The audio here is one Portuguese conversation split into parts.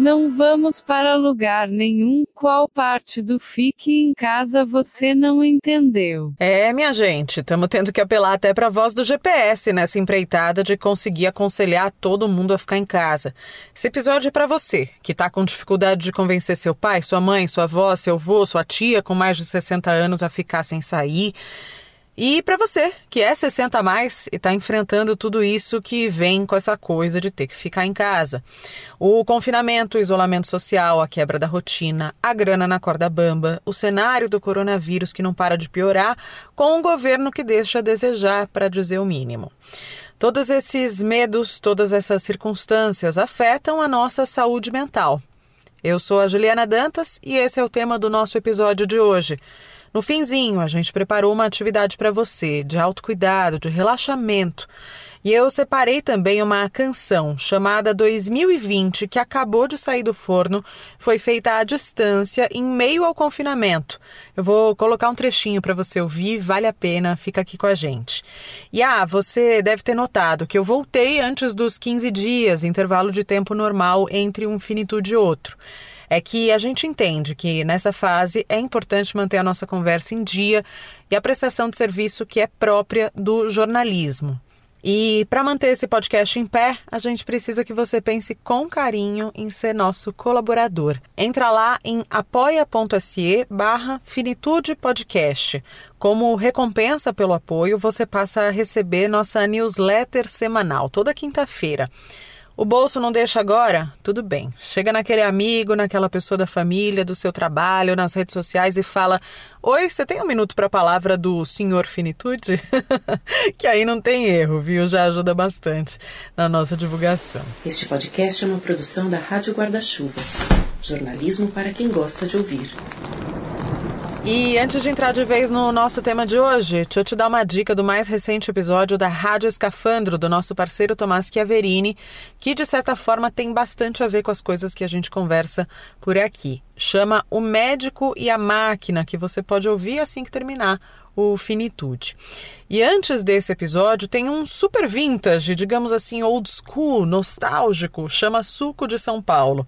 Não vamos para lugar nenhum. Qual parte do fique em casa você não entendeu? É, minha gente, estamos tendo que apelar até para a voz do GPS nessa empreitada de conseguir aconselhar todo mundo a ficar em casa. Esse episódio é para você, que está com dificuldade de convencer seu pai, sua mãe, sua avó, seu avô, sua tia com mais de 60 anos a ficar sem sair. E para você, que é 60 a mais e está enfrentando tudo isso que vem com essa coisa de ter que ficar em casa. O confinamento, o isolamento social, a quebra da rotina, a grana na corda bamba, o cenário do coronavírus que não para de piorar, com um governo que deixa a desejar, para dizer o mínimo. Todos esses medos, todas essas circunstâncias afetam a nossa saúde mental. Eu sou a Juliana Dantas e esse é o tema do nosso episódio de hoje. No finzinho, a gente preparou uma atividade para você de autocuidado, de relaxamento. E eu separei também uma canção chamada 2020, que acabou de sair do forno, foi feita à distância, em meio ao confinamento. Eu vou colocar um trechinho para você ouvir, vale a pena, fica aqui com a gente. E ah, você deve ter notado que eu voltei antes dos 15 dias, intervalo de tempo normal entre um finitude e outro é que a gente entende que nessa fase é importante manter a nossa conversa em dia e a prestação de serviço que é própria do jornalismo. E para manter esse podcast em pé, a gente precisa que você pense com carinho em ser nosso colaborador. Entra lá em apoia.se barra Finitude Podcast. Como recompensa pelo apoio, você passa a receber nossa newsletter semanal, toda quinta-feira. O bolso não deixa agora? Tudo bem. Chega naquele amigo, naquela pessoa da família, do seu trabalho, nas redes sociais e fala: Oi, você tem um minuto para a palavra do senhor Finitude? que aí não tem erro, viu? Já ajuda bastante na nossa divulgação. Este podcast é uma produção da Rádio Guarda-Chuva. Jornalismo para quem gosta de ouvir. E antes de entrar de vez no nosso tema de hoje, deixa eu te dar uma dica do mais recente episódio da Rádio Escafandro, do nosso parceiro Tomás Chiaverini, que de certa forma tem bastante a ver com as coisas que a gente conversa por aqui. Chama O Médico e a Máquina, que você pode ouvir assim que terminar o Finitude. E antes desse episódio, tem um super vintage, digamos assim, old school, nostálgico, chama Suco de São Paulo.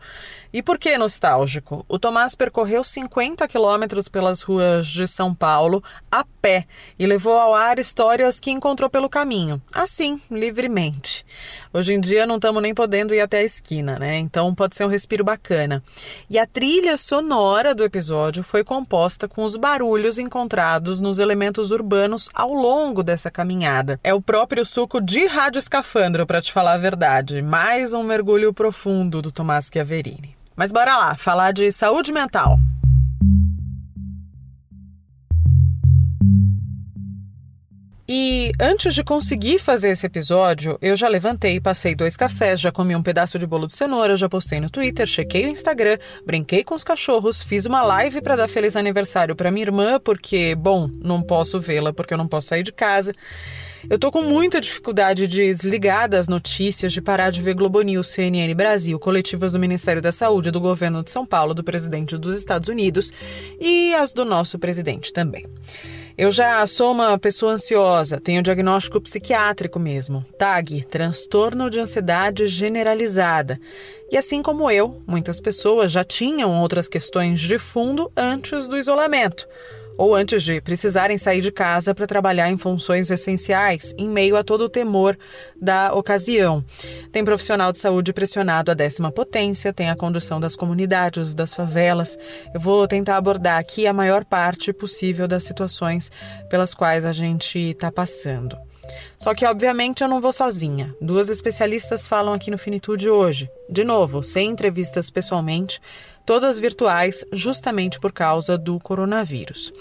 E por que nostálgico? O Tomás percorreu 50 quilômetros pelas ruas de São Paulo a pé e levou ao ar histórias que encontrou pelo caminho, assim, livremente. Hoje em dia não estamos nem podendo ir até a esquina, né? Então pode ser um respiro bacana. E a trilha sonora do episódio foi composta com os barulhos encontrados nos elementos urbanos ao longo dessa caminhada. É o próprio suco de Rádio Escafandro, para te falar a verdade. Mais um mergulho profundo do Tomás Chiaverini. Mas bora lá, falar de saúde mental. E antes de conseguir fazer esse episódio, eu já levantei, passei dois cafés, já comi um pedaço de bolo de cenoura, já postei no Twitter, chequei o Instagram, brinquei com os cachorros, fiz uma live para dar feliz aniversário para minha irmã, porque, bom, não posso vê-la porque eu não posso sair de casa. Eu tô com muita dificuldade de desligar das notícias, de parar de ver Globo News, CNN Brasil, coletivas do Ministério da Saúde, do governo de São Paulo, do presidente dos Estados Unidos e as do nosso presidente também. Eu já sou uma pessoa ansiosa, tenho diagnóstico psiquiátrico mesmo, TAG, transtorno de ansiedade generalizada. E assim como eu, muitas pessoas já tinham outras questões de fundo antes do isolamento ou antes de precisarem sair de casa para trabalhar em funções essenciais, em meio a todo o temor da ocasião. Tem profissional de saúde pressionado à décima potência, tem a condução das comunidades, das favelas. Eu vou tentar abordar aqui a maior parte possível das situações pelas quais a gente está passando. Só que, obviamente, eu não vou sozinha. Duas especialistas falam aqui no Finitude hoje. De novo, sem entrevistas pessoalmente, todas virtuais, justamente por causa do coronavírus.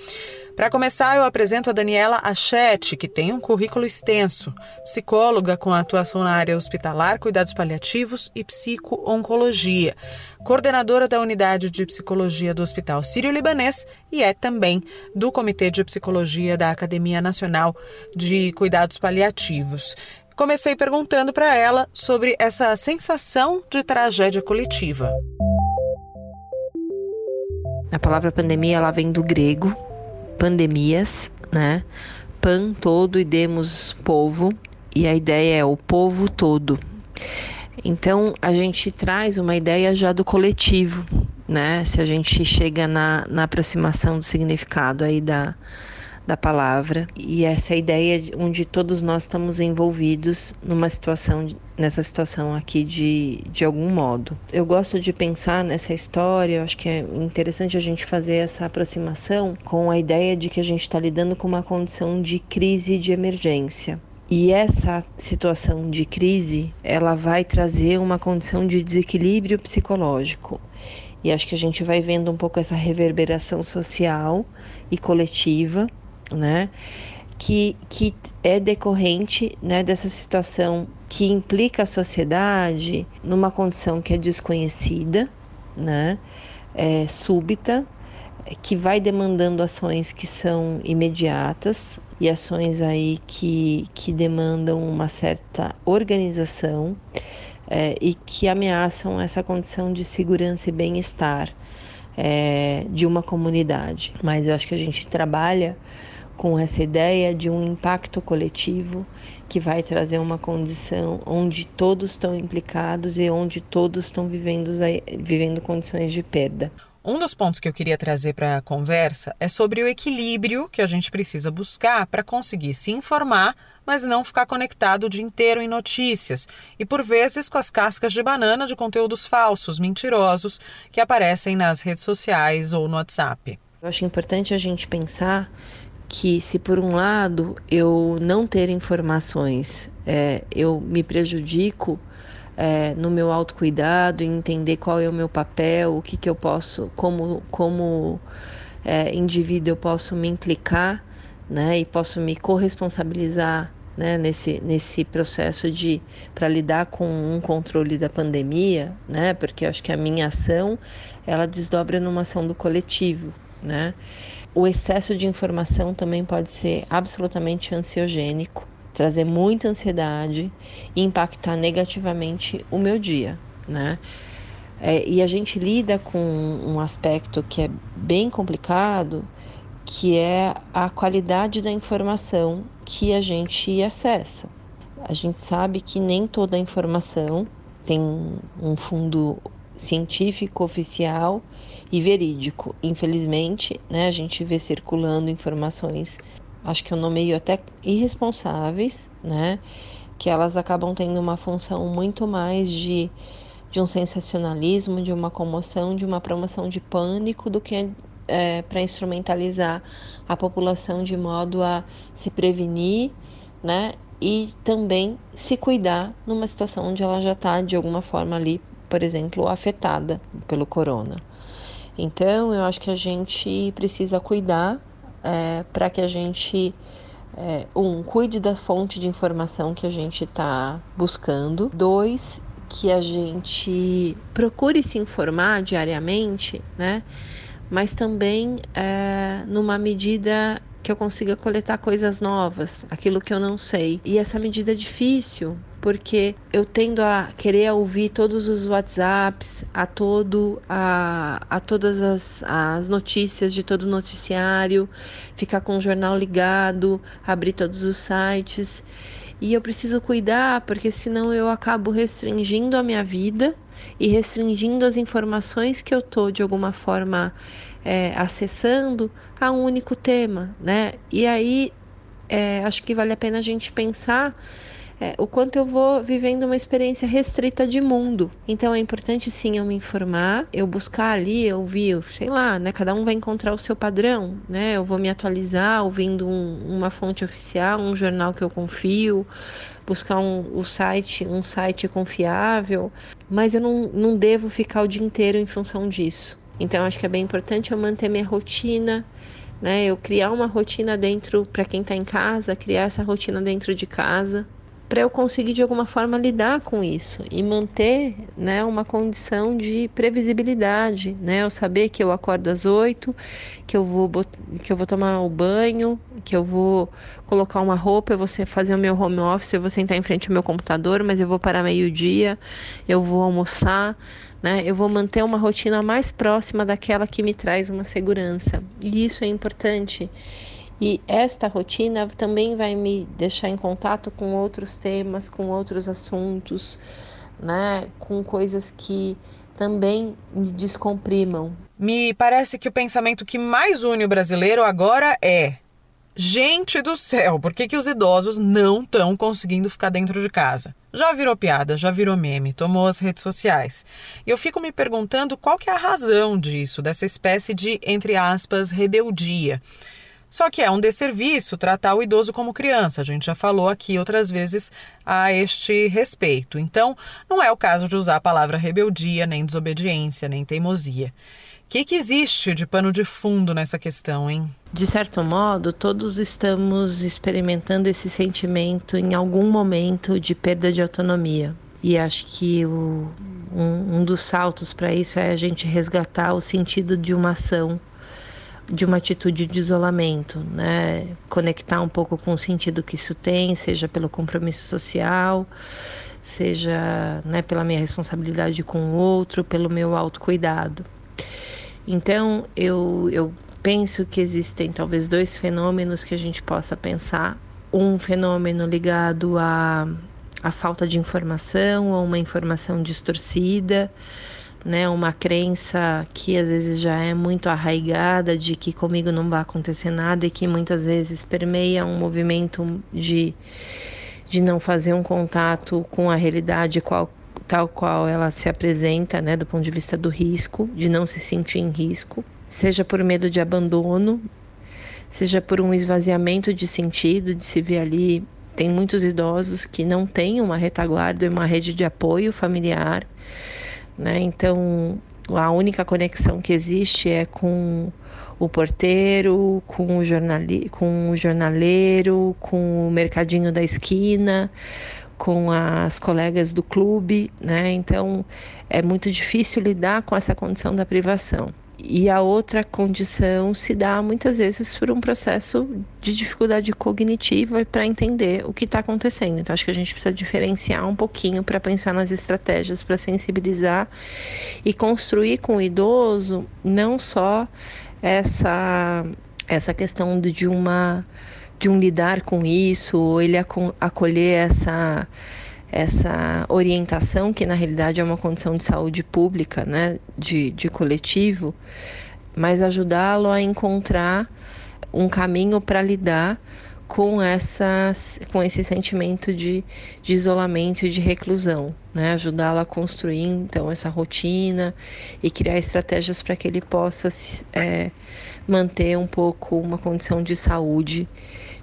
Para começar, eu apresento a Daniela Achete, que tem um currículo extenso, psicóloga com atuação na área hospitalar, cuidados paliativos e psico-oncologia, coordenadora da unidade de psicologia do Hospital Sírio-Libanês e é também do Comitê de Psicologia da Academia Nacional de Cuidados Paliativos. Comecei perguntando para ela sobre essa sensação de tragédia coletiva. A palavra pandemia ela vem do grego pandemias, né? Pan todo e demos povo, e a ideia é o povo todo. Então a gente traz uma ideia já do coletivo, né? Se a gente chega na, na aproximação do significado aí da, da palavra e essa ideia onde todos nós estamos envolvidos numa situação nessa situação aqui de, de algum modo. Eu gosto de pensar nessa história, eu acho que é interessante a gente fazer essa aproximação com a ideia de que a gente está lidando com uma condição de crise de emergência. E essa situação de crise, ela vai trazer uma condição de desequilíbrio psicológico. E acho que a gente vai vendo um pouco essa reverberação social e coletiva né? Que, que é decorrente né, dessa situação que implica a sociedade numa condição que é desconhecida, né? É, súbita, que vai demandando ações que são imediatas e ações aí que, que demandam uma certa organização é, e que ameaçam essa condição de segurança e bem-estar é, de uma comunidade. Mas eu acho que a gente trabalha com essa ideia de um impacto coletivo que vai trazer uma condição onde todos estão implicados e onde todos estão vivendo, vivendo condições de perda. Um dos pontos que eu queria trazer para a conversa é sobre o equilíbrio que a gente precisa buscar para conseguir se informar, mas não ficar conectado o dia inteiro em notícias e, por vezes, com as cascas de banana de conteúdos falsos, mentirosos, que aparecem nas redes sociais ou no WhatsApp. Eu acho importante a gente pensar que se por um lado eu não ter informações, é, eu me prejudico é, no meu autocuidado, em entender qual é o meu papel, o que, que eu posso, como, como é, indivíduo eu posso me implicar, né, e posso me corresponsabilizar né, nesse, nesse processo de para lidar com um controle da pandemia, né, porque acho que a minha ação ela desdobra numa ação do coletivo, né. O excesso de informação também pode ser absolutamente ansiogênico, trazer muita ansiedade e impactar negativamente o meu dia, né? É, e a gente lida com um aspecto que é bem complicado, que é a qualidade da informação que a gente acessa. A gente sabe que nem toda informação tem um fundo científico oficial e verídico. Infelizmente, né, a gente vê circulando informações, acho que eu nomeio até irresponsáveis, né, que elas acabam tendo uma função muito mais de, de um sensacionalismo, de uma comoção, de uma promoção de pânico do que é, para instrumentalizar a população de modo a se prevenir, né, e também se cuidar numa situação onde ela já está de alguma forma ali por exemplo, afetada pelo corona. Então, eu acho que a gente precisa cuidar é, para que a gente, é, um, cuide da fonte de informação que a gente está buscando, dois, que a gente procure se informar diariamente, né? Mas também é, numa medida que eu consiga coletar coisas novas, aquilo que eu não sei. E essa medida é difícil, porque eu tendo a querer ouvir todos os WhatsApps, a todo a, a todas as, as notícias de todo o noticiário, ficar com o jornal ligado, abrir todos os sites. E eu preciso cuidar, porque senão eu acabo restringindo a minha vida e restringindo as informações que eu tô de alguma forma é, acessando a um único tema, né? E aí é, acho que vale a pena a gente pensar é, o quanto eu vou vivendo uma experiência restrita de mundo. Então é importante sim eu me informar, eu buscar ali, eu vi, sei lá, né? Cada um vai encontrar o seu padrão, né? Eu vou me atualizar ouvindo um, uma fonte oficial, um jornal que eu confio, buscar um, o site, um site confiável, mas eu não, não devo ficar o dia inteiro em função disso. Então acho que é bem importante eu manter minha rotina, né? Eu criar uma rotina dentro para quem está em casa, criar essa rotina dentro de casa, para eu conseguir de alguma forma lidar com isso e manter né, uma condição de previsibilidade, né? Eu saber que eu acordo às oito, que eu vou que eu vou tomar o banho, que eu vou colocar uma roupa, eu vou fazer o meu home office, eu vou sentar em frente ao meu computador, mas eu vou para meio-dia, eu vou almoçar, né? Eu vou manter uma rotina mais próxima daquela que me traz uma segurança. E isso é importante. E esta rotina também vai me deixar em contato com outros temas, com outros assuntos, né? Com coisas que também me descomprimam. Me parece que o pensamento que mais une o brasileiro agora é: gente do céu, por que, que os idosos não estão conseguindo ficar dentro de casa? Já virou piada, já virou meme, tomou as redes sociais. E eu fico me perguntando qual que é a razão disso, dessa espécie de, entre aspas, rebeldia. Só que é um desserviço tratar o idoso como criança, a gente já falou aqui outras vezes a este respeito. Então, não é o caso de usar a palavra rebeldia, nem desobediência, nem teimosia. O que, que existe de pano de fundo nessa questão, hein? De certo modo, todos estamos experimentando esse sentimento em algum momento de perda de autonomia. E acho que o, um, um dos saltos para isso é a gente resgatar o sentido de uma ação de uma atitude de isolamento, né? Conectar um pouco com o sentido que isso tem, seja pelo compromisso social, seja né, pela minha responsabilidade com o outro, pelo meu autocuidado. Então, eu, eu penso que existem talvez dois fenômenos que a gente possa pensar. Um fenômeno ligado à, à falta de informação ou uma informação distorcida, né, uma crença que às vezes já é muito arraigada de que comigo não vai acontecer nada e que muitas vezes permeia um movimento de, de não fazer um contato com a realidade qual, tal qual ela se apresenta, né, do ponto de vista do risco, de não se sentir em risco, seja por medo de abandono, seja por um esvaziamento de sentido, de se ver ali. Tem muitos idosos que não têm uma retaguarda e uma rede de apoio familiar né? Então, a única conexão que existe é com o porteiro, com o, jornali com o jornaleiro, com o mercadinho da esquina, com as colegas do clube, né? Então é muito difícil lidar com essa condição da privação. E a outra condição se dá muitas vezes por um processo de dificuldade cognitiva para entender o que está acontecendo. Então, acho que a gente precisa diferenciar um pouquinho para pensar nas estratégias para sensibilizar e construir com o idoso não só essa, essa questão de uma de um lidar com isso, ou ele acolher essa essa orientação, que na realidade é uma condição de saúde pública, né, de, de coletivo, mas ajudá-lo a encontrar um caminho para lidar com, essas, com esse sentimento de, de isolamento e de reclusão, né? ajudá-lo a construir então essa rotina e criar estratégias para que ele possa é, manter um pouco uma condição de saúde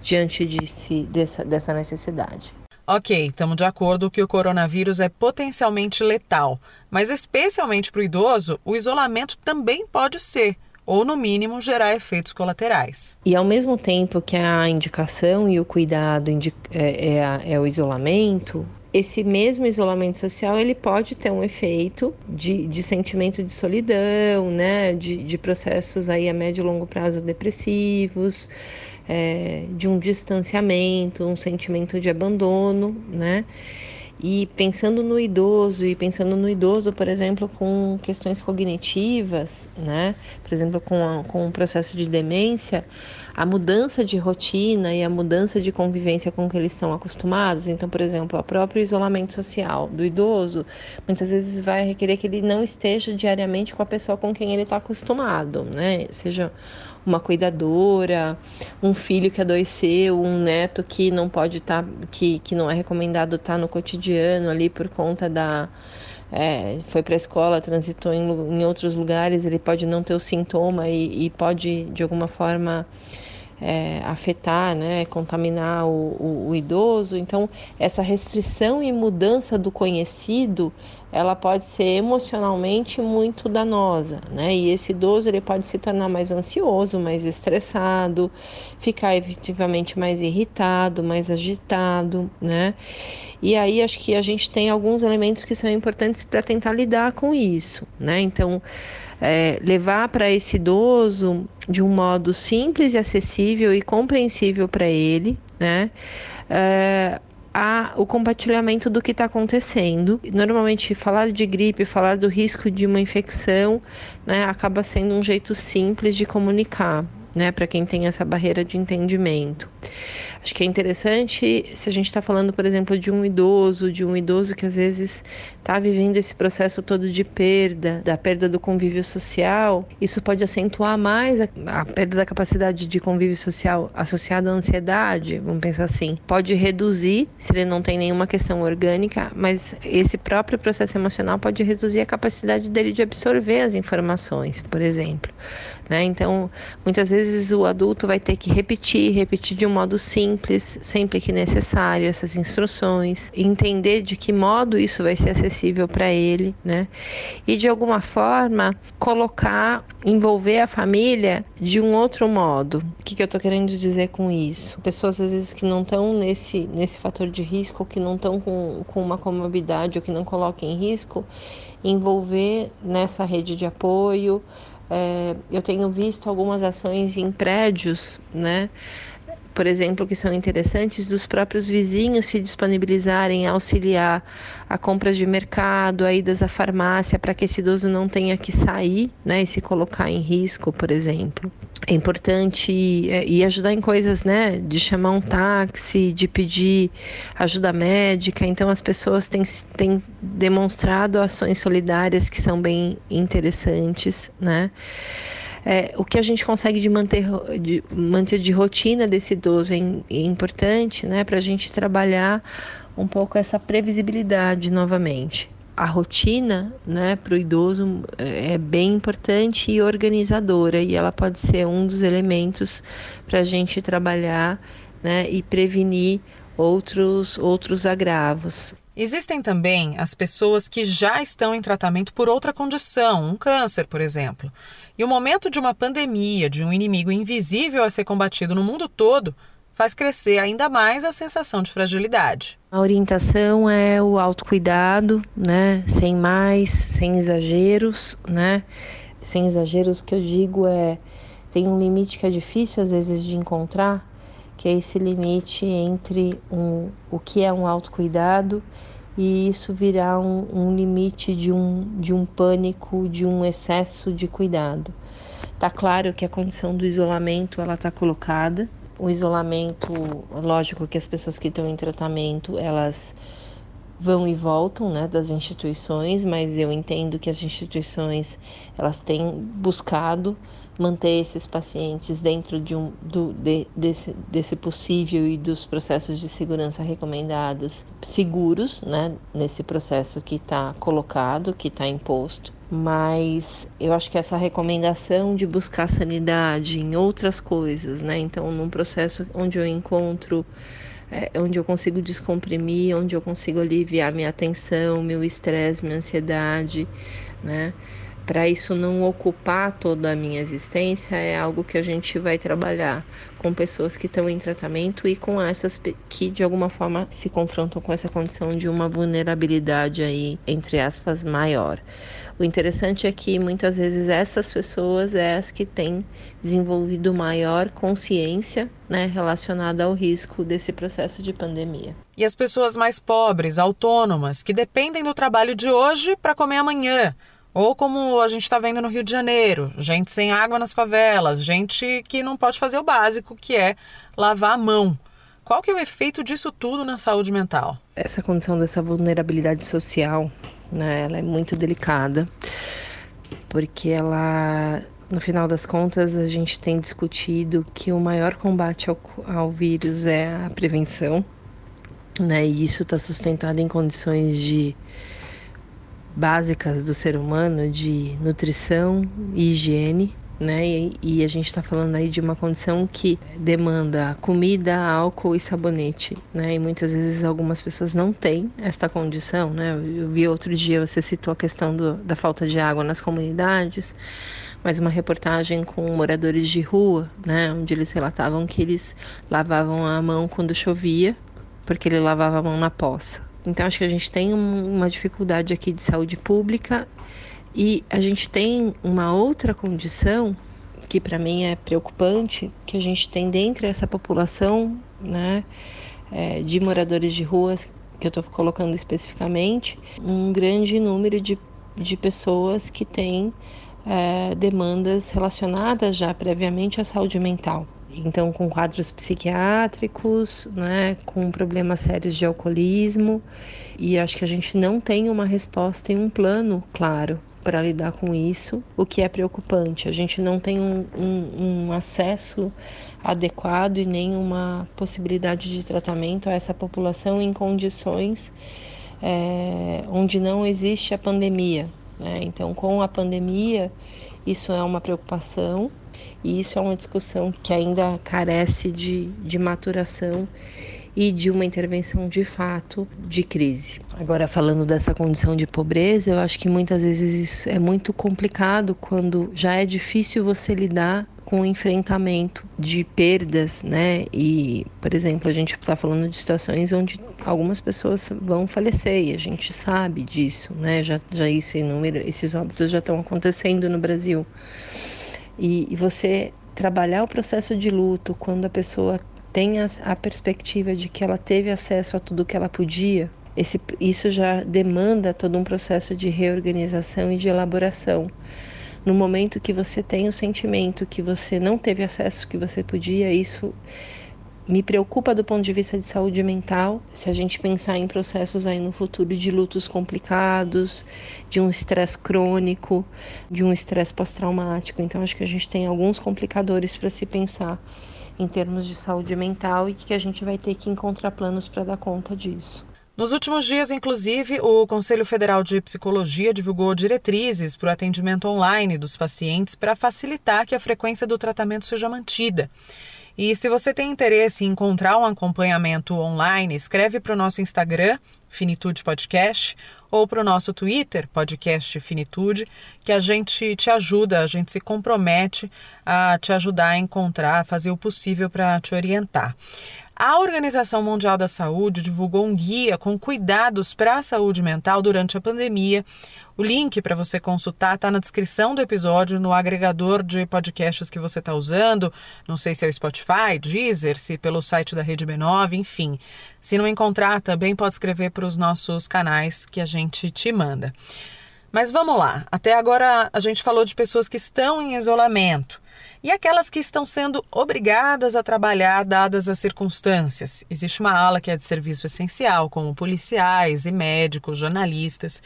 diante de si, dessa, dessa necessidade. Ok, estamos de acordo que o coronavírus é potencialmente letal, mas especialmente para o idoso, o isolamento também pode ser, ou no mínimo gerar efeitos colaterais. E ao mesmo tempo que a indicação e o cuidado é, é, é o isolamento, esse mesmo isolamento social ele pode ter um efeito de, de sentimento de solidão, né, de, de processos aí a médio e longo prazo depressivos, é, de um distanciamento, um sentimento de abandono, né? E pensando no idoso, e pensando no idoso, por exemplo, com questões cognitivas, né? Por exemplo, com, a, com o processo de demência, a mudança de rotina e a mudança de convivência com que eles estão acostumados. Então, por exemplo, o próprio isolamento social do idoso, muitas vezes vai requerer que ele não esteja diariamente com a pessoa com quem ele está acostumado, né? Seja uma cuidadora, um filho que adoeceu, um neto que não pode estar, tá, que, que não é recomendado estar tá no cotidiano ali por conta da. É, foi para a escola, transitou em, em, outros lugares, ele pode não ter o sintoma e, e pode, de alguma forma, é, afetar, né, contaminar o, o, o, idoso. Então, essa restrição e mudança do conhecido, ela pode ser emocionalmente muito danosa, né? E esse idoso ele pode se tornar mais ansioso, mais estressado, ficar efetivamente mais irritado, mais agitado, né? E aí acho que a gente tem alguns elementos que são importantes para tentar lidar com isso, né? Então, é, levar para esse idoso de um modo simples e acessível e compreensível para ele, né? É, a, o compartilhamento do que está acontecendo. Normalmente, falar de gripe, falar do risco de uma infecção, né, acaba sendo um jeito simples de comunicar né, para quem tem essa barreira de entendimento. Acho que é interessante se a gente está falando, por exemplo, de um idoso, de um idoso que às vezes está vivendo esse processo todo de perda, da perda do convívio social, isso pode acentuar mais a, a perda da capacidade de convívio social associada à ansiedade, vamos pensar assim. Pode reduzir, se ele não tem nenhuma questão orgânica, mas esse próprio processo emocional pode reduzir a capacidade dele de absorver as informações, por exemplo. Né? Então, muitas vezes o adulto vai ter que repetir, repetir de um modo simples, sempre que necessário, essas instruções, entender de que modo isso vai ser acessível para ele, né? E de alguma forma colocar, envolver a família de um outro modo. O que, que eu estou querendo dizer com isso? Pessoas às vezes que não estão nesse, nesse fator de risco, que não estão com, com uma comorbidade ou que não colocam em risco, envolver nessa rede de apoio, é, eu tenho visto algumas ações em prédios, né? Por exemplo, que são interessantes, dos próprios vizinhos se disponibilizarem a auxiliar a compras de mercado, a idas à farmácia, para que esse idoso não tenha que sair né, e se colocar em risco, por exemplo. É importante e ajudar em coisas, né, de chamar um táxi, de pedir ajuda médica. Então, as pessoas têm, têm demonstrado ações solidárias que são bem interessantes, né? É, o que a gente consegue de manter, de manter de rotina desse idoso é, é importante, né, para a gente trabalhar um pouco essa previsibilidade novamente. A rotina, né, para o idoso é, é bem importante e organizadora e ela pode ser um dos elementos para a gente trabalhar, né, e prevenir outros outros agravos. Existem também as pessoas que já estão em tratamento por outra condição, um câncer, por exemplo. E o momento de uma pandemia, de um inimigo invisível a ser combatido no mundo todo, faz crescer ainda mais a sensação de fragilidade. A orientação é o autocuidado, né? Sem mais, sem exageros, né? Sem exageros que eu digo é tem um limite que é difícil às vezes de encontrar, que é esse limite entre um, o que é um autocuidado e isso virar um, um, limite de um, de um pânico, de um excesso de cuidado. Tá claro que a condição do isolamento ela está colocada. O isolamento, lógico que as pessoas que estão em tratamento elas vão e voltam, né, das instituições, mas eu entendo que as instituições elas têm buscado manter esses pacientes dentro de um, do, de, desse, desse possível e dos processos de segurança recomendados seguros, né, nesse processo que está colocado, que está imposto. Mas eu acho que essa recomendação de buscar sanidade em outras coisas, né, então num processo onde eu encontro é, onde eu consigo descomprimir, onde eu consigo aliviar minha atenção, meu estresse, minha ansiedade, né? Para isso não ocupar toda a minha existência, é algo que a gente vai trabalhar com pessoas que estão em tratamento e com essas que de alguma forma se confrontam com essa condição de uma vulnerabilidade aí, entre aspas, maior. O interessante é que muitas vezes essas pessoas é as que têm desenvolvido maior consciência né, relacionada ao risco desse processo de pandemia. E as pessoas mais pobres, autônomas, que dependem do trabalho de hoje para comer amanhã ou como a gente está vendo no Rio de Janeiro, gente sem água nas favelas, gente que não pode fazer o básico, que é lavar a mão. Qual que é o efeito disso tudo na saúde mental? Essa condição dessa vulnerabilidade social, né, ela é muito delicada, porque ela, no final das contas, a gente tem discutido que o maior combate ao, ao vírus é a prevenção, né, e isso está sustentado em condições de básicas do ser humano de nutrição e higiene, né? E, e a gente está falando aí de uma condição que demanda comida, álcool e sabonete, né? E muitas vezes algumas pessoas não têm esta condição, né? Eu vi outro dia, você citou a questão do, da falta de água nas comunidades, mas uma reportagem com moradores de rua, né? Onde eles relatavam que eles lavavam a mão quando chovia, porque ele lavava a mão na poça. Então acho que a gente tem uma dificuldade aqui de saúde pública e a gente tem uma outra condição que para mim é preocupante, que a gente tem dentro dessa população, né, é, de moradores de ruas, que eu estou colocando especificamente, um grande número de, de pessoas que têm é, demandas relacionadas já previamente à saúde mental. Então, com quadros psiquiátricos, né, com problemas sérios de alcoolismo, e acho que a gente não tem uma resposta e um plano claro para lidar com isso, o que é preocupante. A gente não tem um, um, um acesso adequado e nem uma possibilidade de tratamento a essa população em condições é, onde não existe a pandemia. Né? Então, com a pandemia, isso é uma preocupação e isso é uma discussão que ainda carece de, de maturação e de uma intervenção de fato de crise. Agora, falando dessa condição de pobreza, eu acho que muitas vezes isso é muito complicado quando já é difícil você lidar com o enfrentamento de perdas, né? E, por exemplo, a gente está falando de situações onde algumas pessoas vão falecer e a gente sabe disso, né? Já, já isso, esses óbitos já estão acontecendo no Brasil. E, você trabalhar o processo de luto quando a pessoa tem a, a perspectiva de que ela teve acesso a tudo que ela podia, esse, isso já demanda todo um processo de reorganização e de elaboração. No momento que você tem o sentimento que você não teve acesso que você podia, isso me preocupa do ponto de vista de saúde mental, se a gente pensar em processos aí no futuro de lutos complicados, de um estresse crônico, de um estresse pós-traumático. Então, acho que a gente tem alguns complicadores para se pensar em termos de saúde mental e que a gente vai ter que encontrar planos para dar conta disso. Nos últimos dias, inclusive, o Conselho Federal de Psicologia divulgou diretrizes para o atendimento online dos pacientes para facilitar que a frequência do tratamento seja mantida. E se você tem interesse em encontrar um acompanhamento online, escreve para o nosso Instagram, Finitude Podcast, ou para o nosso Twitter, Podcast Finitude, que a gente te ajuda, a gente se compromete a te ajudar a encontrar, a fazer o possível para te orientar. A Organização Mundial da Saúde divulgou um guia com cuidados para a saúde mental durante a pandemia. O link para você consultar está na descrição do episódio, no agregador de podcasts que você está usando. Não sei se é o Spotify, Deezer, se pelo site da Rede B9, enfim. Se não encontrar, também pode escrever para os nossos canais que a gente te manda. Mas vamos lá. Até agora a gente falou de pessoas que estão em isolamento e aquelas que estão sendo obrigadas a trabalhar dadas as circunstâncias. Existe uma ala que é de serviço essencial, como policiais e médicos, jornalistas.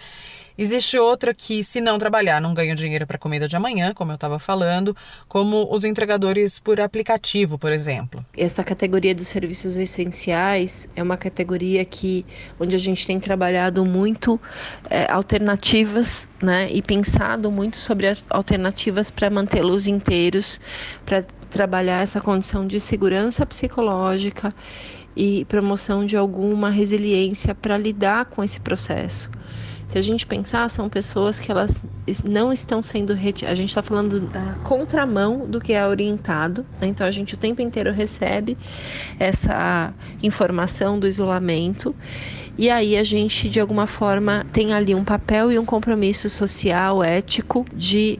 Existe outra que, se não trabalhar, não ganha dinheiro para comida de amanhã, como eu estava falando, como os entregadores por aplicativo, por exemplo. Essa categoria dos serviços essenciais é uma categoria que onde a gente tem trabalhado muito é, alternativas, né, e pensado muito sobre alternativas para mantê-los inteiros, para trabalhar essa condição de segurança psicológica e promoção de alguma resiliência para lidar com esse processo. Se a gente pensar, são pessoas que elas não estão sendo retiradas. A gente está falando da contramão do que é orientado, né? então a gente o tempo inteiro recebe essa informação do isolamento. E aí a gente, de alguma forma, tem ali um papel e um compromisso social, ético, de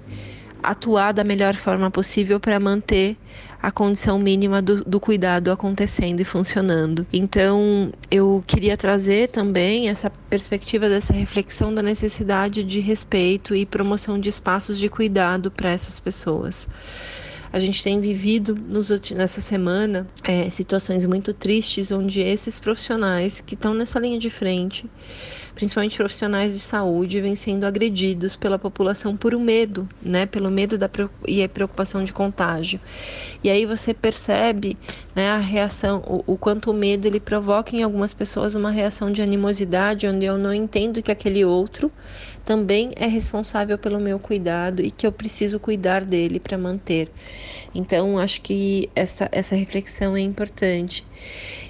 atuar da melhor forma possível para manter a condição mínima do, do, cuidado acontecendo e funcionando. Então, eu queria trazer também essa perspectiva dessa reflexão da necessidade de respeito e promoção de espaços de cuidado para essas pessoas. A gente tem vivido nos, nessa semana é, situações muito tristes onde esses profissionais que estão nessa linha de frente principalmente profissionais de saúde, vêm sendo agredidos pela população por um medo, né? Pelo medo da e a preocupação de contágio. E aí você percebe, né, a reação, o, o quanto o medo ele provoca em algumas pessoas uma reação de animosidade, onde eu não entendo que aquele outro também é responsável pelo meu cuidado e que eu preciso cuidar dele para manter. Então, acho que essa, essa reflexão é importante.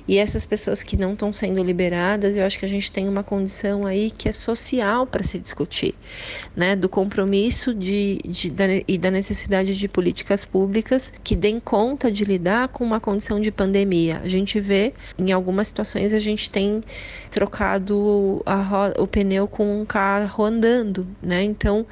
E essas pessoas que não estão sendo liberadas, eu acho que a gente tem uma condição aí que é social para se discutir, né? Do compromisso de, de, da, e da necessidade de políticas públicas que deem conta de lidar com uma condição de pandemia. A gente vê, em algumas situações, a gente tem trocado a, o pneu com um carro andando, né? Então,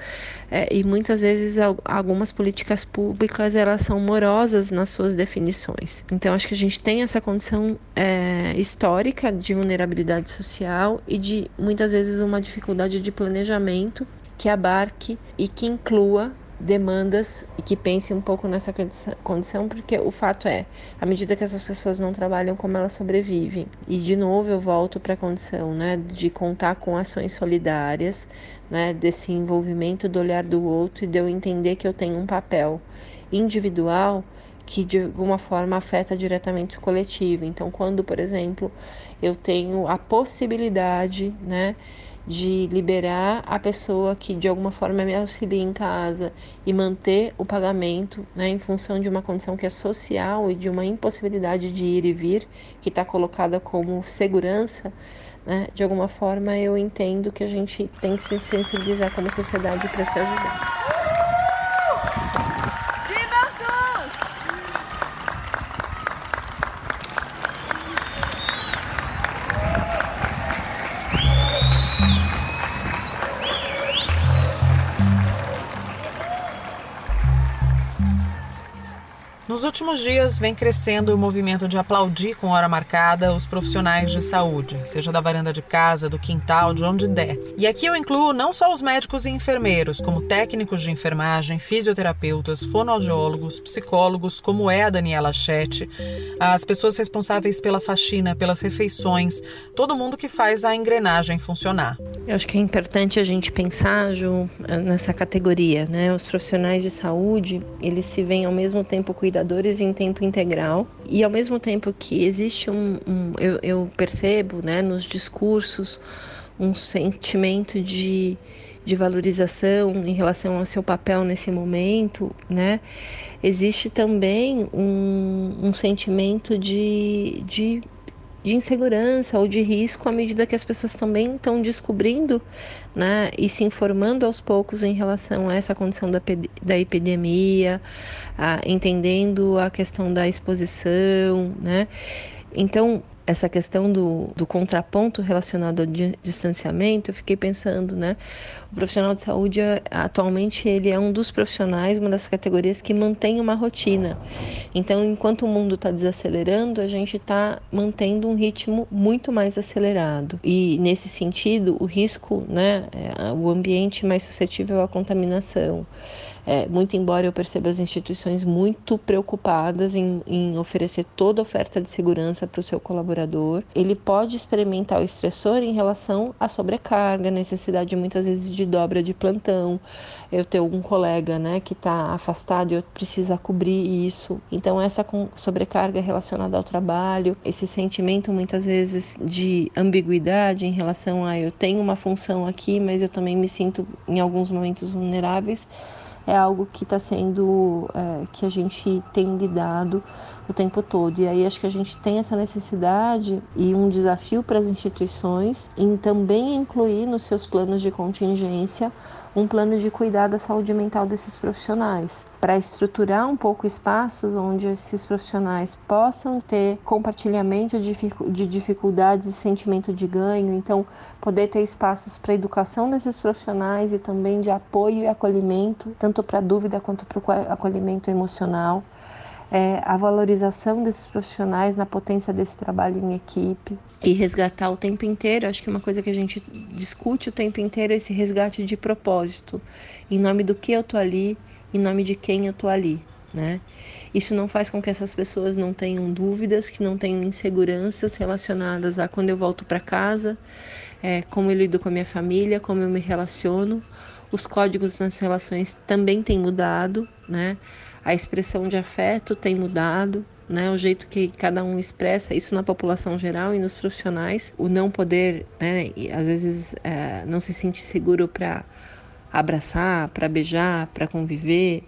é, e muitas vezes algumas políticas públicas elas são morosas nas suas definições. Então, acho que a gente tem essa condição é, histórica de vulnerabilidade social e de muitas vezes uma dificuldade de planejamento que abarque e que inclua demandas e que pense um pouco nessa condição, porque o fato é, à medida que essas pessoas não trabalham, como elas sobrevivem. E de novo eu volto para a condição, né, de contar com ações solidárias, né, desse envolvimento do olhar do outro e de eu entender que eu tenho um papel individual que de alguma forma afeta diretamente o coletivo. Então, quando, por exemplo, eu tenho a possibilidade, né, de liberar a pessoa que de alguma forma me auxilia em casa e manter o pagamento, né, em função de uma condição que é social e de uma impossibilidade de ir e vir, que está colocada como segurança, né, de alguma forma eu entendo que a gente tem que se sensibilizar como sociedade para se ajudar. Nos últimos dias, vem crescendo o movimento de aplaudir com hora marcada os profissionais de saúde, seja da varanda de casa, do quintal, de onde der. E aqui eu incluo não só os médicos e enfermeiros, como técnicos de enfermagem, fisioterapeutas, fonoaudiólogos, psicólogos, como é a Daniela Chete, as pessoas responsáveis pela faxina, pelas refeições, todo mundo que faz a engrenagem funcionar. Eu acho que é importante a gente pensar, Ju, nessa categoria, né? Os profissionais de saúde, eles se veem ao mesmo tempo cuidadores em tempo integral e ao mesmo tempo que existe um, um eu, eu, percebo, né, nos discursos um sentimento de, de valorização em relação ao seu papel nesse momento, né? Existe também um, um sentimento de, de de insegurança ou de risco à medida que as pessoas também estão descobrindo né, e se informando aos poucos em relação a essa condição da, da epidemia, a, entendendo a questão da exposição, né? Então, essa questão do, do contraponto relacionado ao distanciamento, eu fiquei pensando, né? O profissional de saúde, atualmente, ele é um dos profissionais, uma das categorias que mantém uma rotina. Então, enquanto o mundo está desacelerando, a gente está mantendo um ritmo muito mais acelerado. E, nesse sentido, o risco, né? É, o ambiente mais suscetível à contaminação. É, muito embora eu perceba as instituições muito preocupadas em, em oferecer toda a oferta de segurança para o seu colaborador, ele pode experimentar o estressor em relação à sobrecarga, necessidade muitas vezes de dobra de plantão. Eu tenho um colega né, que está afastado e eu preciso cobrir isso. Então, essa sobrecarga relacionada ao trabalho, esse sentimento muitas vezes de ambiguidade em relação a eu tenho uma função aqui, mas eu também me sinto em alguns momentos vulneráveis é algo que está sendo é, que a gente tem lidado o tempo todo. E aí acho que a gente tem essa necessidade e um desafio para as instituições em também incluir nos seus planos de contingência um plano de cuidar da saúde mental desses profissionais, para estruturar um pouco espaços onde esses profissionais possam ter compartilhamento de dificuldades e sentimento de ganho, então poder ter espaços para educação desses profissionais e também de apoio e acolhimento, tanto para dúvida quanto para o acolhimento emocional. É, a valorização desses profissionais na potência desse trabalho em equipe. E resgatar o tempo inteiro. Acho que uma coisa que a gente discute o tempo inteiro é esse resgate de propósito, em nome do que eu tô ali, em nome de quem eu tô ali. né? Isso não faz com que essas pessoas não tenham dúvidas, que não tenham inseguranças relacionadas a quando eu volto para casa, é, como eu lido com a minha família, como eu me relaciono. Os códigos nas relações também têm mudado, né? A expressão de afeto tem mudado, né, o jeito que cada um expressa isso na população geral e nos profissionais, o não poder, né, às vezes é, não se sentir seguro para abraçar, para beijar, para conviver.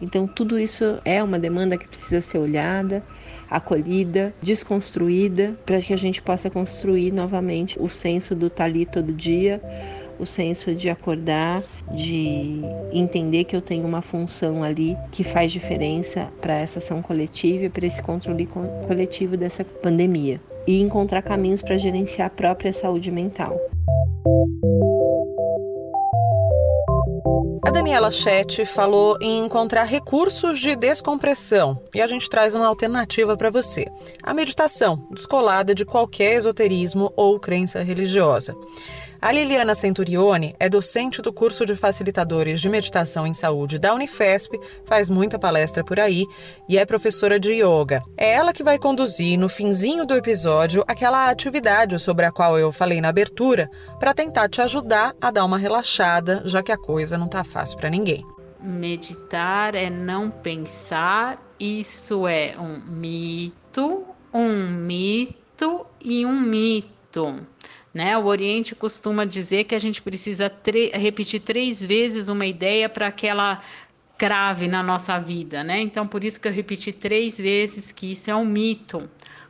Então, tudo isso é uma demanda que precisa ser olhada, acolhida, desconstruída, para que a gente possa construir novamente o senso do tá ali todo dia, o senso de acordar, de entender que eu tenho uma função ali que faz diferença para essa ação coletiva para esse controle coletivo dessa pandemia. E encontrar caminhos para gerenciar a própria saúde mental. Daniela Chet falou em encontrar recursos de descompressão e a gente traz uma alternativa para você: a meditação, descolada de qualquer esoterismo ou crença religiosa. A Liliana Centurione é docente do curso de facilitadores de meditação em saúde da Unifesp, faz muita palestra por aí e é professora de yoga. É ela que vai conduzir no finzinho do episódio aquela atividade sobre a qual eu falei na abertura, para tentar te ajudar a dar uma relaxada, já que a coisa não tá fácil para ninguém. Meditar é não pensar, isso é um mito, um mito e um mito. Né? O Oriente costuma dizer que a gente precisa repetir três vezes uma ideia para que ela crave na nossa vida, né? Então, por isso que eu repeti três vezes que isso é um mito.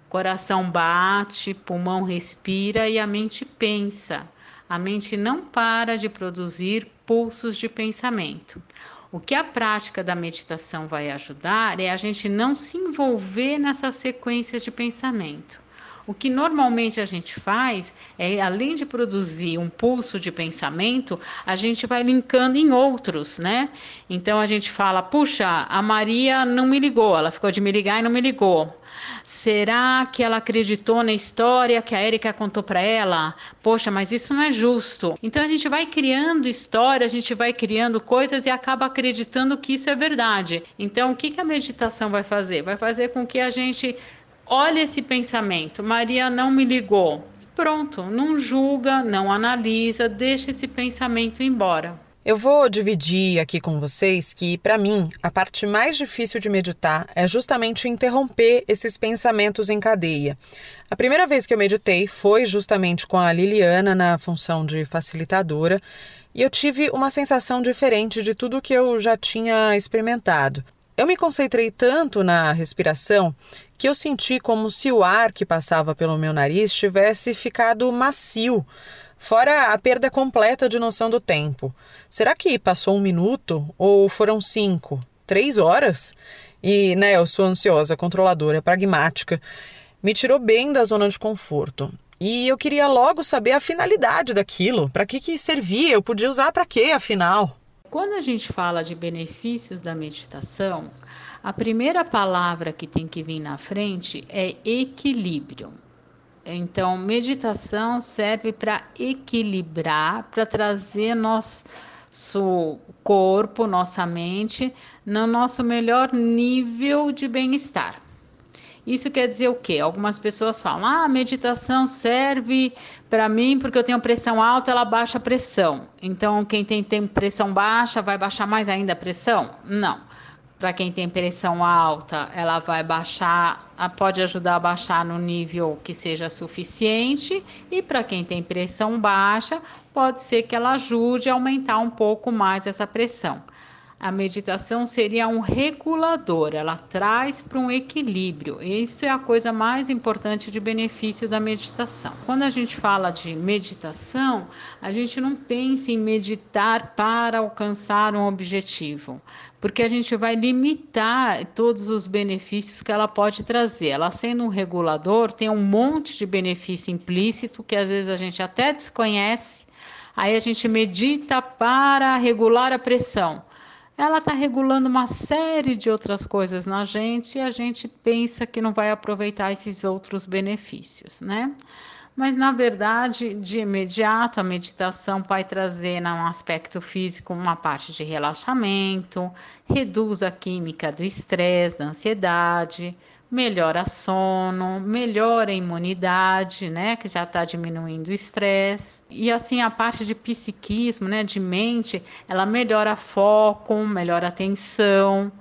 Coração bate, pulmão respira e a mente pensa. A mente não para de produzir pulsos de pensamento. O que a prática da meditação vai ajudar é a gente não se envolver nessas sequências de pensamento. O que normalmente a gente faz é, além de produzir um pulso de pensamento, a gente vai linkando em outros, né? Então a gente fala, puxa, a Maria não me ligou, ela ficou de me ligar e não me ligou. Será que ela acreditou na história que a Érica contou para ela? Poxa, mas isso não é justo. Então a gente vai criando história, a gente vai criando coisas e acaba acreditando que isso é verdade. Então o que, que a meditação vai fazer? Vai fazer com que a gente Olha esse pensamento. Maria não me ligou. Pronto, não julga, não analisa, deixa esse pensamento embora. Eu vou dividir aqui com vocês que, para mim, a parte mais difícil de meditar é justamente interromper esses pensamentos em cadeia. A primeira vez que eu meditei foi justamente com a Liliana na função de facilitadora e eu tive uma sensação diferente de tudo que eu já tinha experimentado. Eu me concentrei tanto na respiração que eu senti como se o ar que passava pelo meu nariz tivesse ficado macio, fora a perda completa de noção do tempo. Será que passou um minuto ou foram cinco, três horas? E, né, eu sou ansiosa, controladora, pragmática. Me tirou bem da zona de conforto. E eu queria logo saber a finalidade daquilo, para que que servia, eu podia usar para quê, afinal? Quando a gente fala de benefícios da meditação, a primeira palavra que tem que vir na frente é equilíbrio. Então, meditação serve para equilibrar, para trazer nosso corpo, nossa mente, no nosso melhor nível de bem-estar. Isso quer dizer o quê? Algumas pessoas falam: ah, a meditação serve para mim porque eu tenho pressão alta, ela baixa a pressão. Então, quem tem, tem pressão baixa vai baixar mais ainda a pressão? Não. Para quem tem pressão alta, ela vai baixar, pode ajudar a baixar no nível que seja suficiente, e para quem tem pressão baixa, pode ser que ela ajude a aumentar um pouco mais essa pressão. A meditação seria um regulador, ela traz para um equilíbrio. Isso é a coisa mais importante de benefício da meditação. Quando a gente fala de meditação, a gente não pensa em meditar para alcançar um objetivo, porque a gente vai limitar todos os benefícios que ela pode trazer. Ela sendo um regulador, tem um monte de benefício implícito que às vezes a gente até desconhece. Aí a gente medita para regular a pressão ela está regulando uma série de outras coisas na gente e a gente pensa que não vai aproveitar esses outros benefícios, né? mas na verdade, de imediato, a meditação vai trazer no aspecto físico uma parte de relaxamento, reduz a química do estresse, da ansiedade, melhora sono, melhora a imunidade, né, que já está diminuindo o estresse. E assim a parte de psiquismo, né, de mente, ela melhora foco, melhora atenção,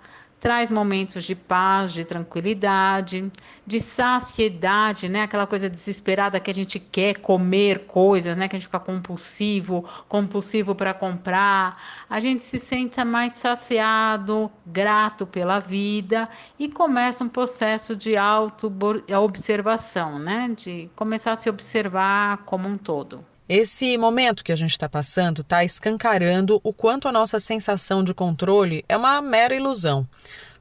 traz momentos de paz, de tranquilidade, de saciedade, né? Aquela coisa desesperada que a gente quer comer coisas, né? Que a gente fica compulsivo, compulsivo para comprar. A gente se sente mais saciado, grato pela vida e começa um processo de auto-observação, né? De começar a se observar como um todo. Esse momento que a gente está passando está escancarando o quanto a nossa sensação de controle é uma mera ilusão.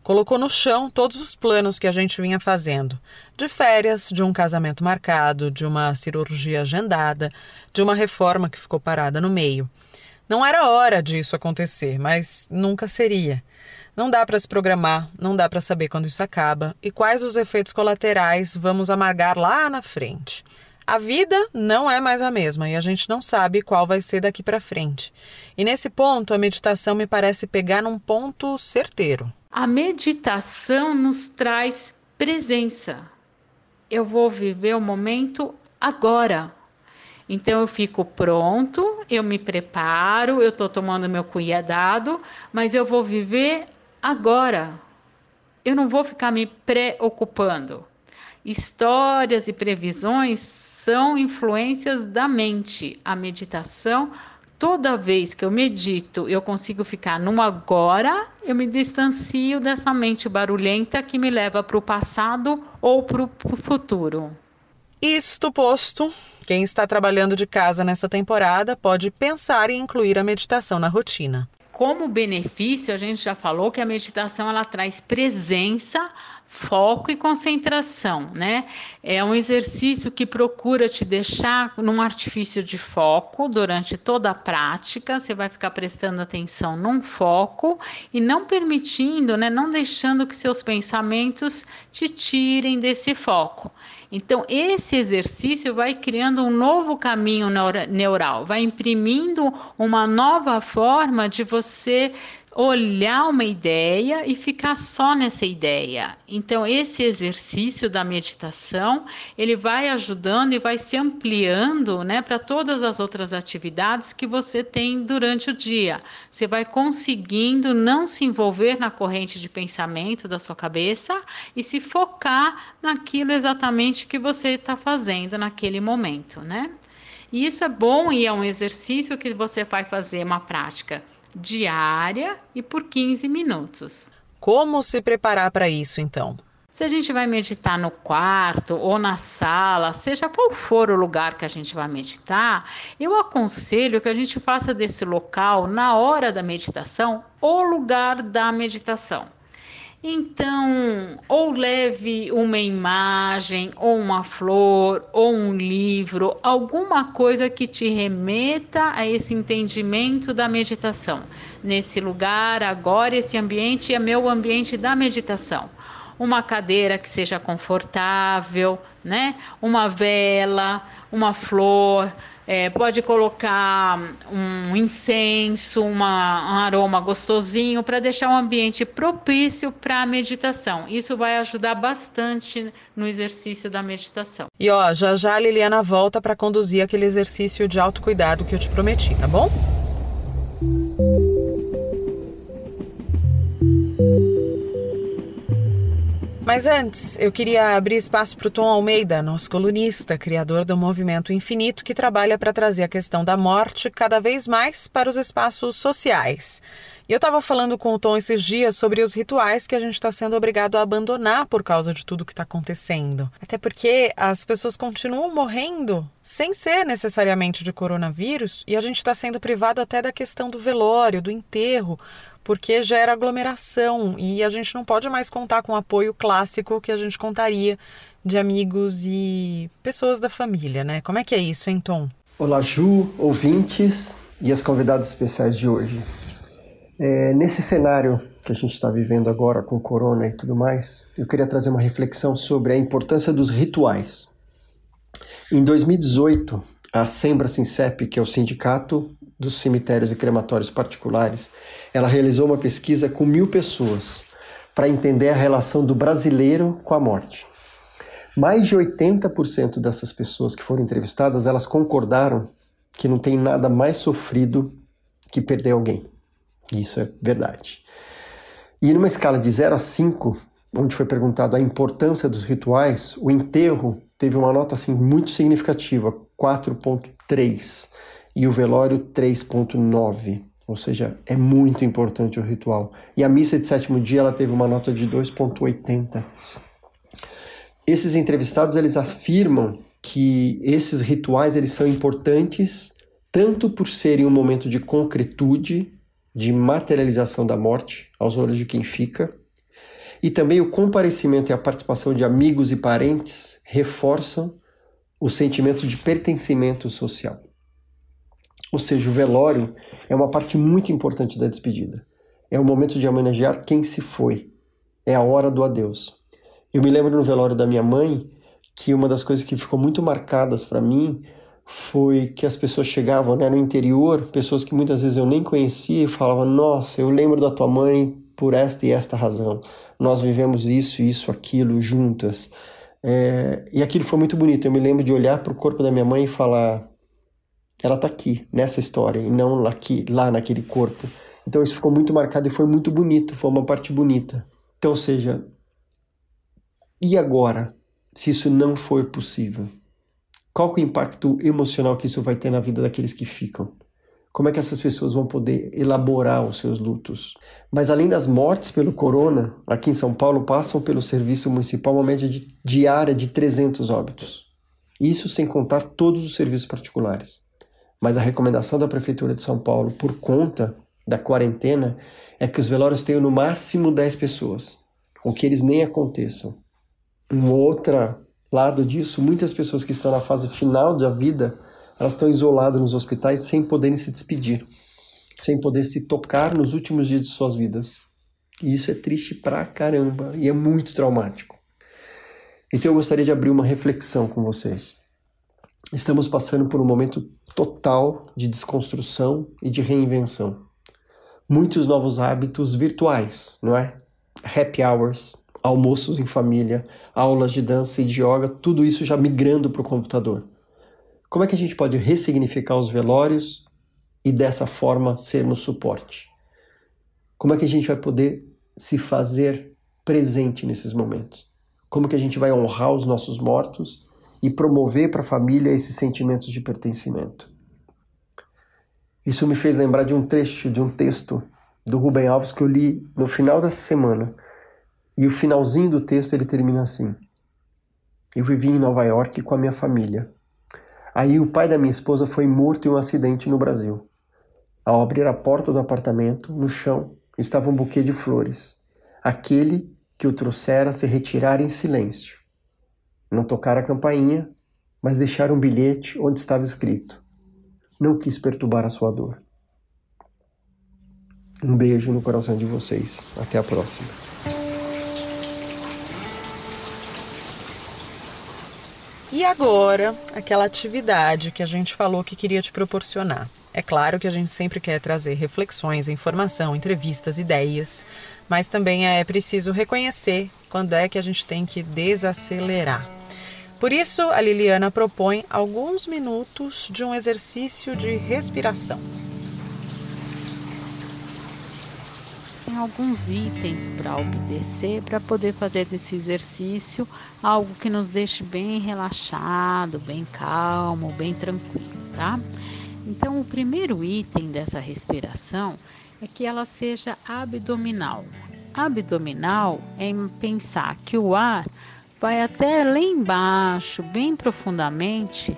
Colocou no chão todos os planos que a gente vinha fazendo: de férias, de um casamento marcado, de uma cirurgia agendada, de uma reforma que ficou parada no meio. Não era hora disso acontecer, mas nunca seria. Não dá para se programar, não dá para saber quando isso acaba e quais os efeitos colaterais vamos amargar lá na frente. A vida não é mais a mesma e a gente não sabe qual vai ser daqui para frente. E nesse ponto, a meditação me parece pegar num ponto certeiro. A meditação nos traz presença. Eu vou viver o momento agora. Então eu fico pronto, eu me preparo, eu estou tomando meu cuidado, mas eu vou viver agora. Eu não vou ficar me preocupando. Histórias e previsões são influências da mente. A meditação, toda vez que eu medito, eu consigo ficar no agora, eu me distancio dessa mente barulhenta que me leva para o passado ou para o futuro. Isto posto, quem está trabalhando de casa nessa temporada pode pensar em incluir a meditação na rotina. Como benefício, a gente já falou que a meditação ela traz presença foco e concentração, né? É um exercício que procura te deixar num artifício de foco durante toda a prática. Você vai ficar prestando atenção num foco e não permitindo, né, não deixando que seus pensamentos te tirem desse foco. Então, esse exercício vai criando um novo caminho neural, vai imprimindo uma nova forma de você olhar uma ideia e ficar só nessa ideia. Então esse exercício da meditação, ele vai ajudando e vai se ampliando, né, para todas as outras atividades que você tem durante o dia. Você vai conseguindo não se envolver na corrente de pensamento da sua cabeça e se focar naquilo exatamente que você está fazendo naquele momento, né? E isso é bom e é um exercício que você vai fazer uma prática diária e por 15 minutos. Como se preparar para isso, então? Se a gente vai meditar no quarto ou na sala, seja qual for o lugar que a gente vai meditar, eu aconselho que a gente faça desse local, na hora da meditação, o lugar da meditação. Então, ou leve uma imagem, ou uma flor, ou um livro, alguma coisa que te remeta a esse entendimento da meditação. Nesse lugar, agora, esse ambiente é meu ambiente da meditação. Uma cadeira que seja confortável, né? Uma vela, uma flor, é, pode colocar um incenso, uma, um aroma gostosinho para deixar um ambiente propício para a meditação. Isso vai ajudar bastante no exercício da meditação. E ó, já já a Liliana volta para conduzir aquele exercício de autocuidado que eu te prometi, tá bom? Mas antes, eu queria abrir espaço para o Tom Almeida, nosso colunista, criador do Movimento Infinito, que trabalha para trazer a questão da morte cada vez mais para os espaços sociais. E eu estava falando com o Tom esses dias sobre os rituais que a gente está sendo obrigado a abandonar por causa de tudo que está acontecendo. Até porque as pessoas continuam morrendo sem ser necessariamente de coronavírus e a gente está sendo privado até da questão do velório, do enterro porque gera aglomeração e a gente não pode mais contar com o apoio clássico que a gente contaria de amigos e pessoas da família, né? Como é que é isso, hein, Tom? Olá, Ju, ouvintes e as convidadas especiais de hoje. É, nesse cenário que a gente está vivendo agora com corona e tudo mais, eu queria trazer uma reflexão sobre a importância dos rituais. Em 2018, a Sembra Sincep, que é o sindicato dos cemitérios e crematórios particulares, ela realizou uma pesquisa com mil pessoas para entender a relação do brasileiro com a morte. Mais de 80% dessas pessoas que foram entrevistadas, elas concordaram que não tem nada mais sofrido que perder alguém. Isso é verdade. E numa escala de 0 a 5, onde foi perguntado a importância dos rituais, o enterro teve uma nota assim muito significativa, 4.3, e o velório 3.9. Ou seja, é muito importante o ritual. E a missa de sétimo dia ela teve uma nota de 2.80. Esses entrevistados eles afirmam que esses rituais eles são importantes tanto por serem um momento de concretude, de materialização da morte aos olhos de quem fica, e também o comparecimento e a participação de amigos e parentes reforçam o sentimento de pertencimento social. Ou seja, o velório é uma parte muito importante da despedida. É o momento de homenagear quem se foi. É a hora do adeus. Eu me lembro no velório da minha mãe que uma das coisas que ficou muito marcadas para mim foi que as pessoas chegavam né, no interior, pessoas que muitas vezes eu nem conhecia, e falavam: Nossa, eu lembro da tua mãe por esta e esta razão. Nós vivemos isso, isso, aquilo juntas. É, e aquilo foi muito bonito. Eu me lembro de olhar para o corpo da minha mãe e falar: Ela está aqui, nessa história, e não aqui, lá naquele corpo. Então isso ficou muito marcado e foi muito bonito, foi uma parte bonita. Então, ou seja, e agora, se isso não for possível? Qual é o impacto emocional que isso vai ter na vida daqueles que ficam? Como é que essas pessoas vão poder elaborar os seus lutos? Mas além das mortes pelo corona, aqui em São Paulo passam pelo serviço municipal uma média de, diária de 300 óbitos. Isso sem contar todos os serviços particulares. Mas a recomendação da Prefeitura de São Paulo, por conta da quarentena, é que os velórios tenham no máximo 10 pessoas, ou que eles nem aconteçam. Uma outra lado disso, muitas pessoas que estão na fase final da vida, elas estão isoladas nos hospitais sem poderem se despedir, sem poder se tocar nos últimos dias de suas vidas. E isso é triste pra caramba e é muito traumático. Então eu gostaria de abrir uma reflexão com vocês. Estamos passando por um momento total de desconstrução e de reinvenção. Muitos novos hábitos virtuais, não é? Happy hours, almoços em família, aulas de dança e de yoga, tudo isso já migrando para o computador. Como é que a gente pode ressignificar os velórios e dessa forma sermos suporte? Como é que a gente vai poder se fazer presente nesses momentos? Como que a gente vai honrar os nossos mortos e promover para a família esses sentimentos de pertencimento? Isso me fez lembrar de um trecho de um texto do Rubem Alves que eu li no final dessa semana e o finalzinho do texto ele termina assim: Eu vivi em Nova York com a minha família. Aí o pai da minha esposa foi morto em um acidente no Brasil. Ao abrir a porta do apartamento, no chão estava um buquê de flores. Aquele que o trouxera se retirar em silêncio. Não tocar a campainha, mas deixar um bilhete onde estava escrito: Não quis perturbar a sua dor. Um beijo no coração de vocês. Até a próxima. E agora, aquela atividade que a gente falou que queria te proporcionar. É claro que a gente sempre quer trazer reflexões, informação, entrevistas, ideias, mas também é preciso reconhecer quando é que a gente tem que desacelerar. Por isso, a Liliana propõe alguns minutos de um exercício de respiração. tem alguns itens para obedecer para poder fazer desse exercício algo que nos deixe bem relaxado, bem calmo, bem tranquilo, tá? Então, o primeiro item dessa respiração é que ela seja abdominal. Abdominal é pensar que o ar vai até lá embaixo, bem profundamente,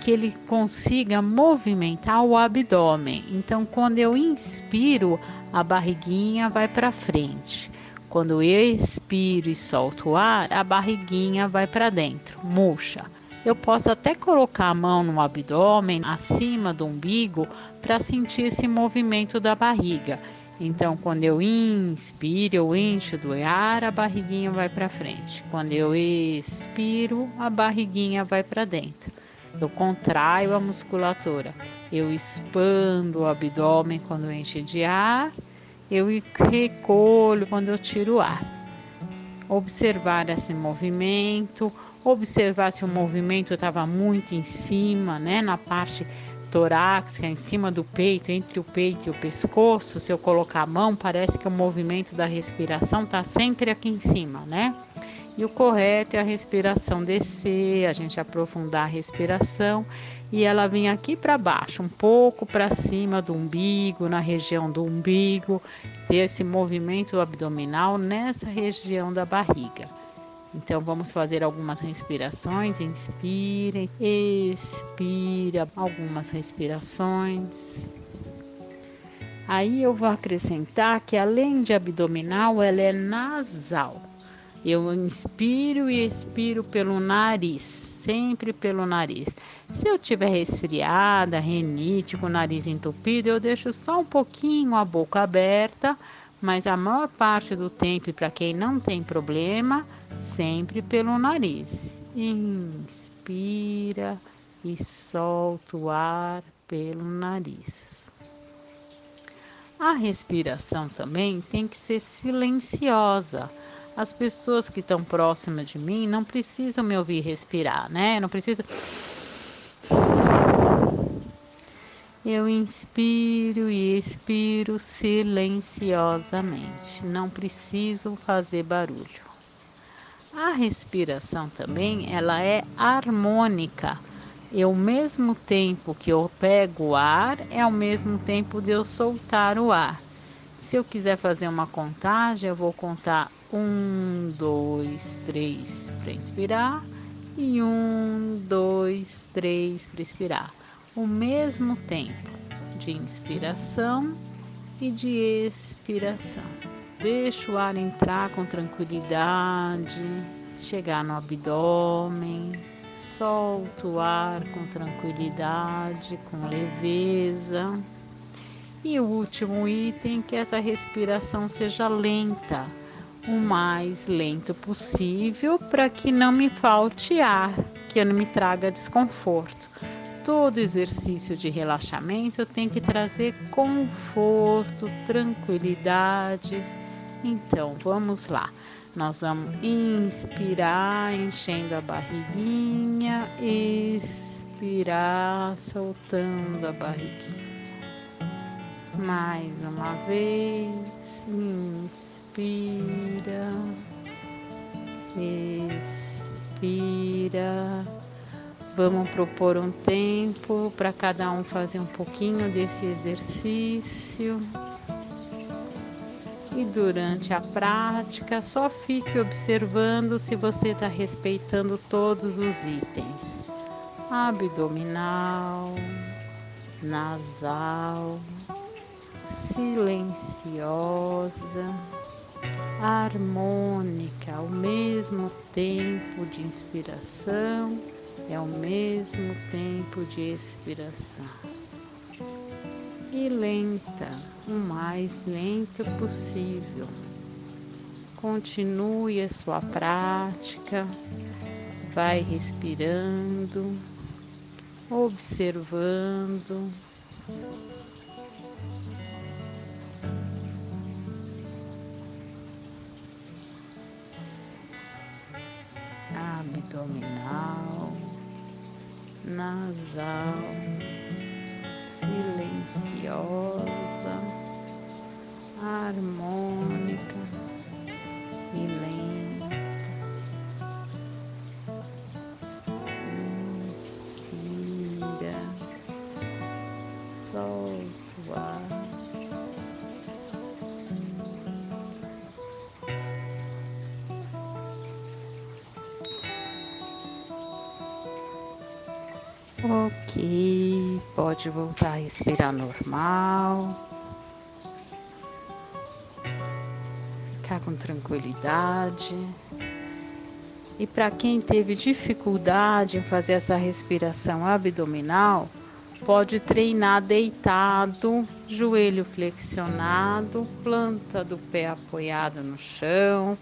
que ele consiga movimentar o abdômen. Então, quando eu inspiro, a barriguinha vai para frente. Quando eu expiro e solto o ar, a barriguinha vai para dentro, murcha. Eu posso até colocar a mão no abdômen, acima do umbigo, para sentir esse movimento da barriga. Então, quando eu inspiro, eu encho do ar, a barriguinha vai para frente. Quando eu expiro, a barriguinha vai para dentro. Eu contraio a musculatura. Eu expando o abdômen quando enche de ar. Eu recolho quando eu tiro o ar. Observar esse movimento, observar se o movimento estava muito em cima, né, na parte torácica, em cima do peito, entre o peito e o pescoço. Se eu colocar a mão, parece que o movimento da respiração está sempre aqui em cima, né? E o correto é a respiração descer, a gente aprofundar a respiração e ela vir aqui para baixo, um pouco para cima do umbigo, na região do umbigo, ter esse movimento abdominal nessa região da barriga. Então vamos fazer algumas respirações. Inspire, expira, algumas respirações. Aí eu vou acrescentar que além de abdominal, ela é nasal. Eu inspiro e expiro pelo nariz, sempre pelo nariz. Se eu tiver resfriada, renite, com o nariz entupido, eu deixo só um pouquinho a boca aberta, mas a maior parte do tempo, para quem não tem problema, sempre pelo nariz. Inspira e solta o ar pelo nariz. A respiração também tem que ser silenciosa as pessoas que estão próximas de mim não precisam me ouvir respirar, né? Não precisa. Eu inspiro e expiro silenciosamente. Não preciso fazer barulho. A respiração também, ela é harmônica. E ao mesmo tempo que eu pego o ar, é ao mesmo tempo de eu soltar o ar. Se eu quiser fazer uma contagem, eu vou contar um, dois, três para inspirar e um, dois, três para expirar. O mesmo tempo de inspiração e de expiração. Deixa o ar entrar com tranquilidade, chegar no abdômen, solta o ar com tranquilidade, com leveza. E o último item, que essa respiração seja lenta, o mais lento possível para que não me falte ar, que não me traga desconforto. Todo exercício de relaxamento tem que trazer conforto, tranquilidade. Então, vamos lá. Nós vamos inspirar, enchendo a barriguinha, expirar, soltando a barriguinha. Mais uma vez, inspira, expira. Vamos propor um tempo para cada um fazer um pouquinho desse exercício. E durante a prática, só fique observando se você está respeitando todos os itens: abdominal, nasal silenciosa, harmônica, ao mesmo tempo de inspiração e ao mesmo tempo de expiração. E lenta, o mais lenta possível. Continue a sua prática, vai respirando, observando abdominal, nasal, silenciosa, harmônica e lenta. Pode voltar a respirar normal. Ficar com tranquilidade. E para quem teve dificuldade em fazer essa respiração abdominal, pode treinar deitado, joelho flexionado, planta do pé apoiada no chão,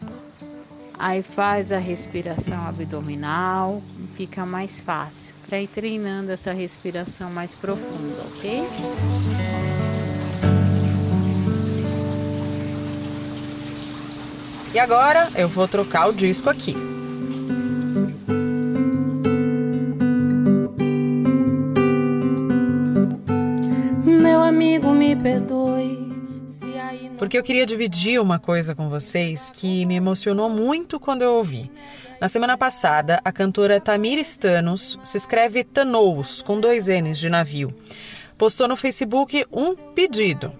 Aí faz a respiração abdominal, fica mais fácil para ir treinando essa respiração mais profunda, ok? E agora eu vou trocar o disco aqui. Meu amigo, me perdoe. Porque eu queria dividir uma coisa com vocês que me emocionou muito quando eu ouvi. Na semana passada, a cantora Tamir Tanos, se escreve Tanous, com dois N's de navio, postou no Facebook um pedido.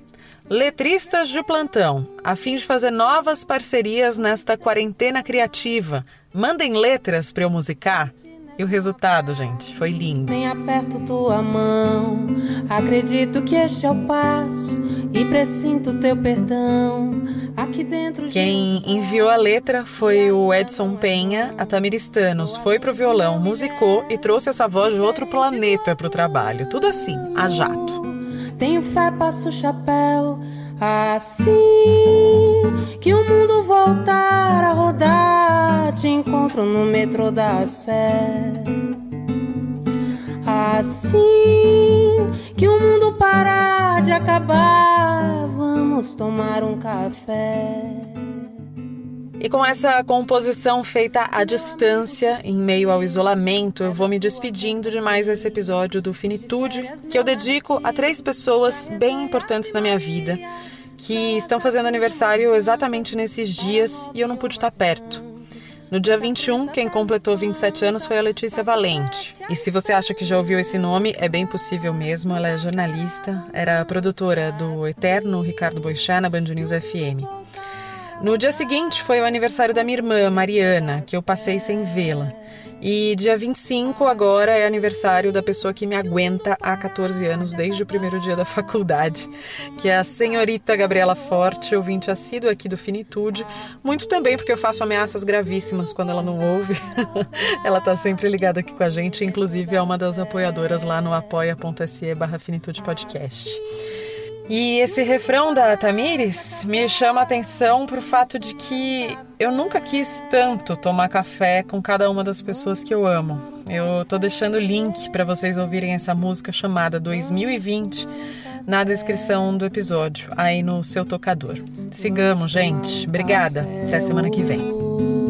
Letristas de plantão, a fim de fazer novas parcerias nesta quarentena criativa, mandem letras para eu musicar. E o resultado, gente, foi lindo. Nem aperto tua mão, acredito que este é o passo e presinto teu perdão. Aqui dentro Quem enviou a letra foi o Edson Penha, a Tamiristanos foi pro violão, musicou e trouxe essa voz de outro planeta pro trabalho. Tudo assim, a jato. Tenho fé, passo o chapéu. Assim que o mundo voltar a rodar, te encontro no metrô da Sé. Assim que o mundo parar de acabar, vamos tomar um café. E com essa composição feita à distância, em meio ao isolamento, eu vou me despedindo de mais esse episódio do Finitude, que eu dedico a três pessoas bem importantes na minha vida, que estão fazendo aniversário exatamente nesses dias e eu não pude estar perto. No dia 21, quem completou 27 anos foi a Letícia Valente. E se você acha que já ouviu esse nome, é bem possível mesmo. Ela é jornalista, era produtora do Eterno Ricardo Boixá na Band News FM. No dia seguinte foi o aniversário da minha irmã, Mariana, que eu passei sem vê-la. E dia 25 agora é aniversário da pessoa que me aguenta há 14 anos, desde o primeiro dia da faculdade, que é a senhorita Gabriela Forte, ouvinte assíduo aqui do Finitude. Muito também porque eu faço ameaças gravíssimas quando ela não ouve. ela tá sempre ligada aqui com a gente, inclusive é uma das apoiadoras lá no apoia.se barra Finitude Podcast. E esse refrão da Tamires me chama a atenção pro fato de que eu nunca quis tanto tomar café com cada uma das pessoas que eu amo. Eu tô deixando o link para vocês ouvirem essa música chamada 2020 na descrição do episódio, aí no seu tocador. Sigamos, gente. Obrigada. Até semana que vem.